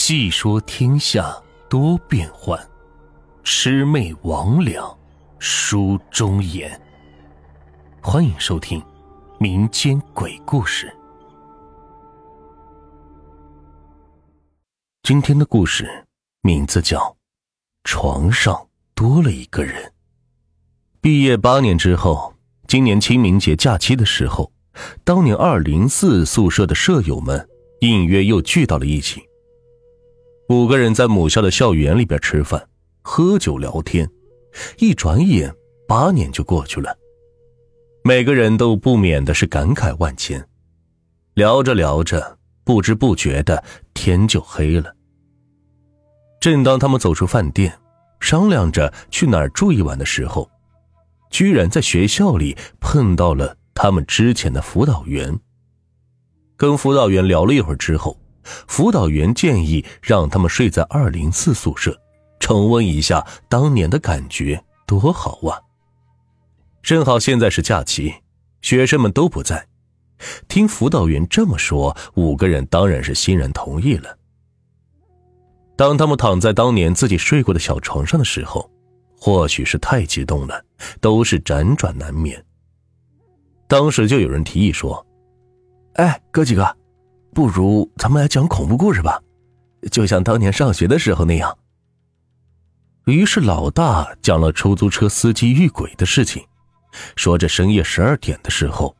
细说天下多变幻，魑魅魍魉书中言。欢迎收听民间鬼故事。今天的故事名字叫《床上多了一个人》。毕业八年之后，今年清明节假期的时候，当年二零四宿舍的舍友们隐约又聚到了一起。五个人在母校的校园里边吃饭、喝酒、聊天，一转眼八年就过去了。每个人都不免的是感慨万千。聊着聊着，不知不觉的天就黑了。正当他们走出饭店，商量着去哪儿住一晚的时候，居然在学校里碰到了他们之前的辅导员。跟辅导员聊了一会儿之后。辅导员建议让他们睡在二零四宿舍，重温一下当年的感觉，多好啊！正好现在是假期，学生们都不在。听辅导员这么说，五个人当然是欣然同意了。当他们躺在当年自己睡过的小床上的时候，或许是太激动了，都是辗转难眠。当时就有人提议说：“哎，哥几个。”不如咱们来讲恐怖故事吧，就像当年上学的时候那样。于是老大讲了出租车司机遇鬼的事情，说着深夜十二点的时候，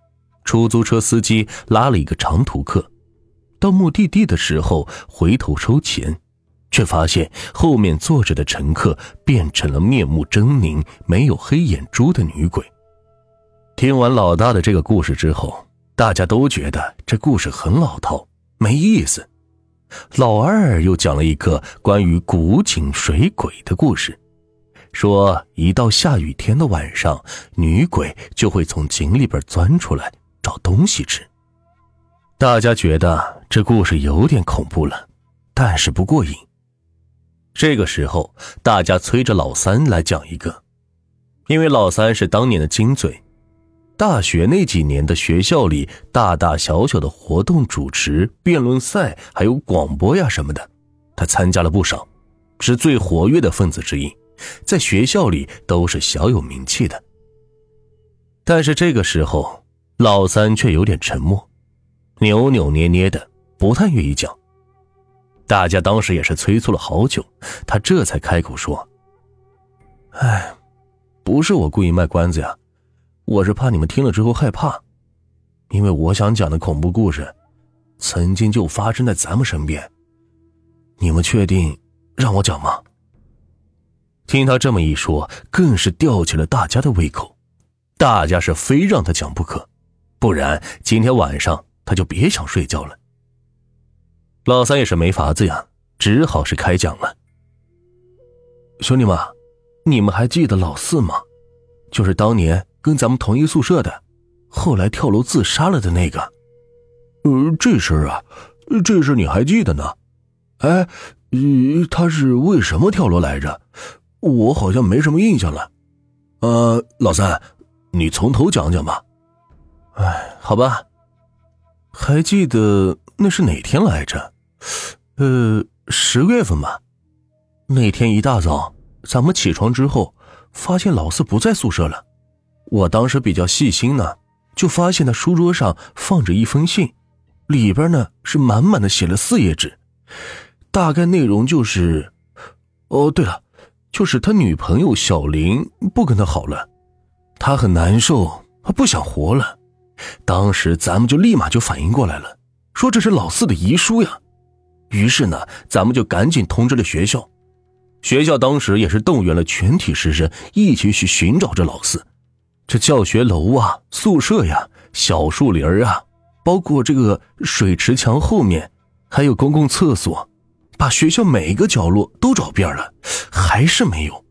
出租车司机拉了一个长途客，到目的地的时候回头收钱，却发现后面坐着的乘客变成了面目狰狞、没有黑眼珠的女鬼。听完老大的这个故事之后。大家都觉得这故事很老套，没意思。老二又讲了一个关于古井水鬼的故事，说一到下雨天的晚上，女鬼就会从井里边钻出来找东西吃。大家觉得这故事有点恐怖了，但是不过瘾。这个时候，大家催着老三来讲一个，因为老三是当年的金嘴。大学那几年的学校里，大大小小的活动主持、辩论赛，还有广播呀什么的，他参加了不少，是最活跃的分子之一，在学校里都是小有名气的。但是这个时候，老三却有点沉默，扭扭捏捏的，不太愿意讲。大家当时也是催促了好久，他这才开口说：“哎，不是我故意卖关子呀。”我是怕你们听了之后害怕，因为我想讲的恐怖故事，曾经就发生在咱们身边。你们确定让我讲吗？听他这么一说，更是吊起了大家的胃口，大家是非让他讲不可，不然今天晚上他就别想睡觉了。老三也是没法子呀，只好是开讲了。兄弟们，你们还记得老四吗？就是当年。跟咱们同一宿舍的，后来跳楼自杀了的那个，呃，这事儿啊，这事你还记得呢？哎，他是为什么跳楼来着？我好像没什么印象了。呃，老三，你从头讲讲吧。哎，好吧，还记得那是哪天来着？呃，十月份吧。那天一大早，咱们起床之后，发现老四不在宿舍了。我当时比较细心呢，就发现他书桌上放着一封信，里边呢是满满的写了四页纸，大概内容就是，哦，对了，就是他女朋友小林不跟他好了，他很难受，他不想活了。当时咱们就立马就反应过来了，说这是老四的遗书呀。于是呢，咱们就赶紧通知了学校，学校当时也是动员了全体师生一起去寻找这老四。这教学楼啊，宿舍呀，小树林啊，包括这个水池墙后面，还有公共厕所，把学校每一个角落都找遍了，还是没有。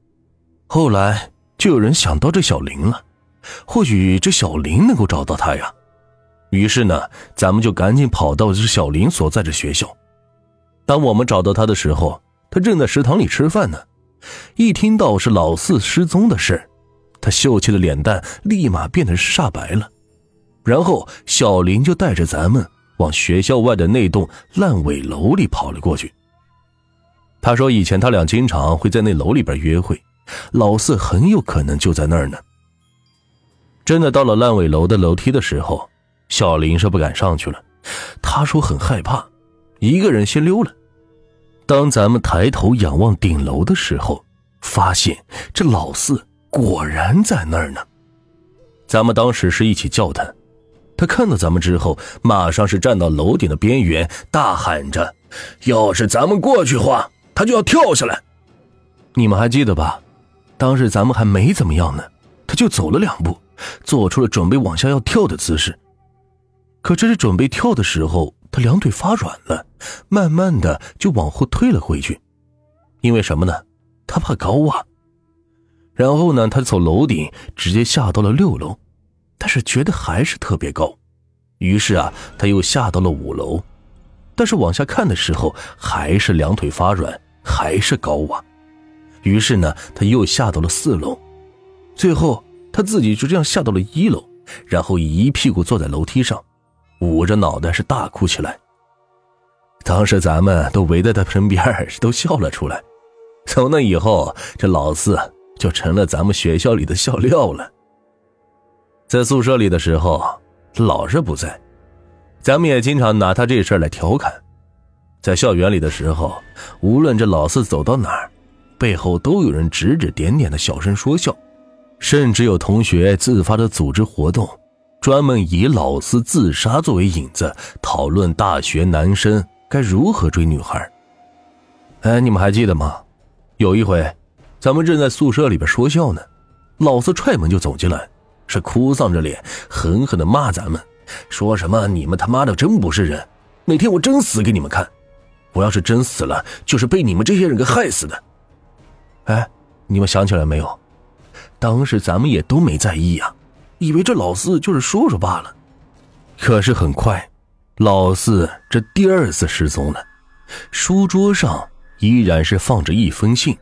后来就有人想到这小林了，或许这小林能够找到他呀。于是呢，咱们就赶紧跑到这小林所在的学校。当我们找到他的时候，他正在食堂里吃饭呢。一听到是老四失踪的事他秀气的脸蛋立马变得煞白了，然后小林就带着咱们往学校外的那栋烂尾楼里跑了过去。他说以前他俩经常会在那楼里边约会，老四很有可能就在那儿呢。真的到了烂尾楼的楼梯的时候，小林是不敢上去了，他说很害怕，一个人先溜了。当咱们抬头仰望顶楼的时候，发现这老四果然在那儿呢。咱们当时是一起叫他，他看到咱们之后，马上是站到楼顶的边缘，大喊着：“要是咱们过去话，他就要跳下来。”你们还记得吧？当时咱们还没怎么样呢，他就走了两步，做出了准备往下要跳的姿势。可这是准备跳的时候，他两腿发软了，慢慢的就往后退了回去。因为什么呢？他怕高啊。然后呢，他从楼顶直接下到了六楼，但是觉得还是特别高，于是啊，他又下到了五楼，但是往下看的时候还是两腿发软，还是高啊，于是呢，他又下到了四楼，最后他自己就这样下到了一楼，然后一屁股坐在楼梯上，捂着脑袋是大哭起来。当时咱们都围在他身边，都笑了出来。从那以后，这老四。就成了咱们学校里的笑料了。在宿舍里的时候，老是不在，咱们也经常拿他这事来调侃。在校园里的时候，无论这老四走到哪儿，背后都有人指指点点的小声说笑，甚至有同学自发的组织活动，专门以老四自杀作为引子，讨论大学男生该如何追女孩。哎，你们还记得吗？有一回。咱们正在宿舍里边说笑呢，老四踹门就走进来，是哭丧着脸，狠狠的骂咱们，说什么你们他妈的真不是人，哪天我真死给你们看，我要是真死了，就是被你们这些人给害死的。哎，你们想起来没有？当时咱们也都没在意啊，以为这老四就是说说罢了。可是很快，老四这第二次失踪了，书桌上依然是放着一封信。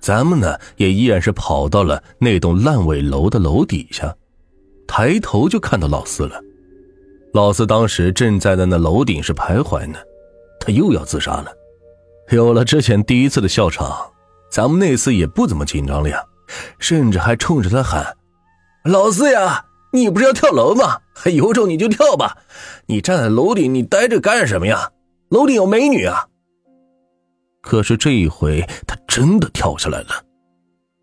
咱们呢，也依然是跑到了那栋烂尾楼的楼底下，抬头就看到老四了。老四当时正在在那楼顶是徘徊呢，他又要自杀了。有了之前第一次的笑场，咱们那次也不怎么紧张了呀，甚至还冲着他喊：“老四呀，你不是要跳楼吗？有种你就跳吧，你站在楼顶，你待着干什么呀？楼顶有美女啊！”可是这一回，他真的跳下来了，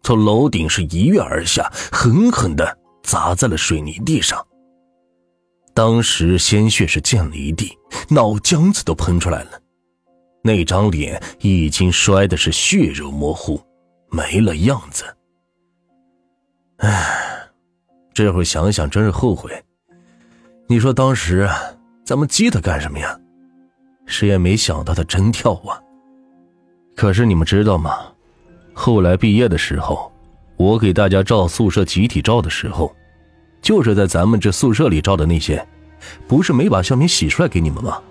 从楼顶是一跃而下，狠狠的砸在了水泥地上。当时鲜血是溅了一地，脑浆子都喷出来了，那张脸已经摔的是血肉模糊，没了样子。唉，这会想想真是后悔。你说当时咱们激他干什么呀？谁也没想到他真跳啊！可是你们知道吗？后来毕业的时候，我给大家照宿舍集体照的时候，就是在咱们这宿舍里照的那些，不是没把相片洗出来给你们吗？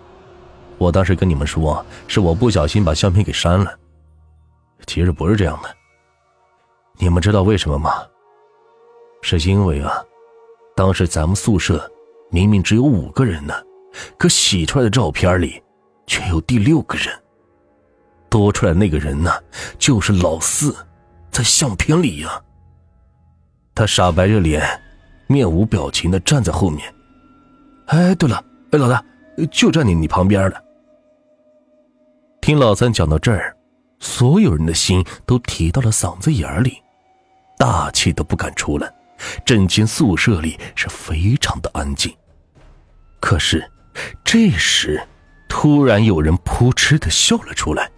我当时跟你们说，是我不小心把相片给删了。其实不是这样的。你们知道为什么吗？是因为啊，当时咱们宿舍明明只有五个人呢，可洗出来的照片里却有第六个人。多出来那个人呢，就是老四，在相片里呀。他傻白着脸，面无表情的站在后面。哎，对了，哎，老大，就站你你旁边了。听老三讲到这儿，所有人的心都提到了嗓子眼里，大气都不敢出来。整间宿舍里是非常的安静。可是，这时，突然有人扑哧的笑了出来。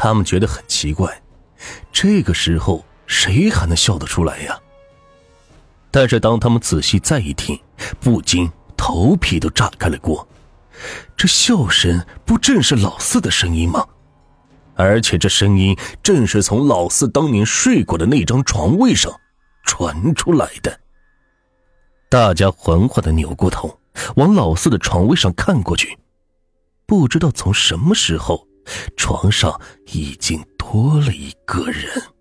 他们觉得很奇怪，这个时候谁还能笑得出来呀？但是当他们仔细再一听，不禁头皮都炸开了锅。这笑声不正是老四的声音吗？而且这声音正是从老四当年睡过的那张床位上传出来的。大家缓缓的扭过头，往老四的床位上看过去，不知道从什么时候。床上已经多了一个人。